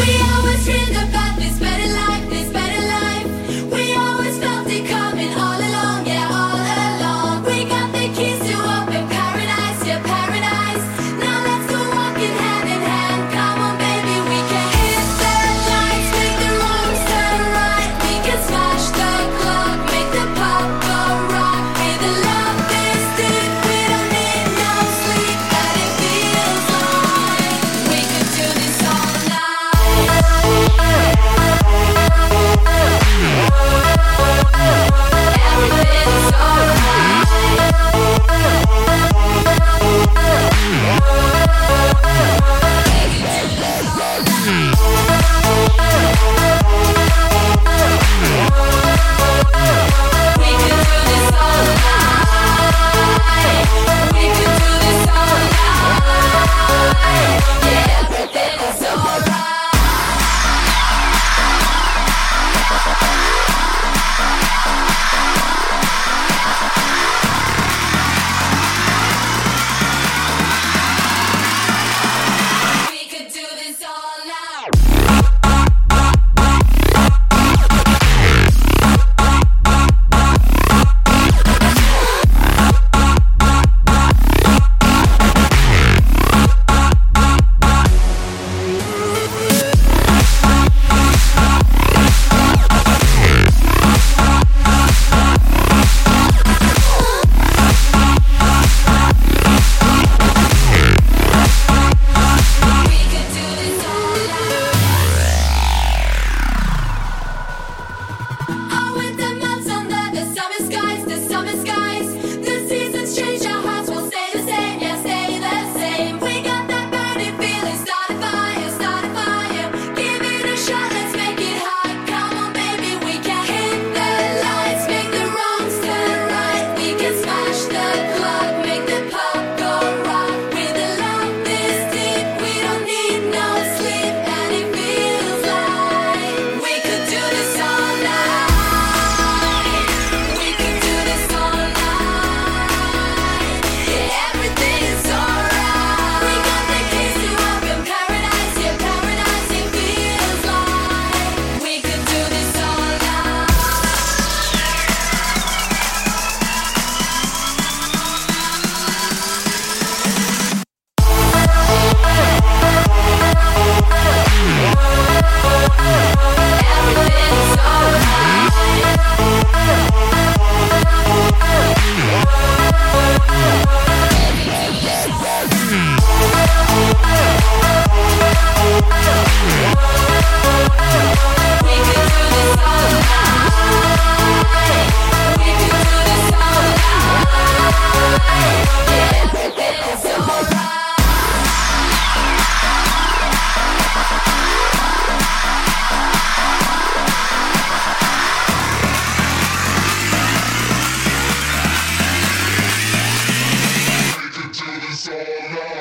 We always hear the no, no.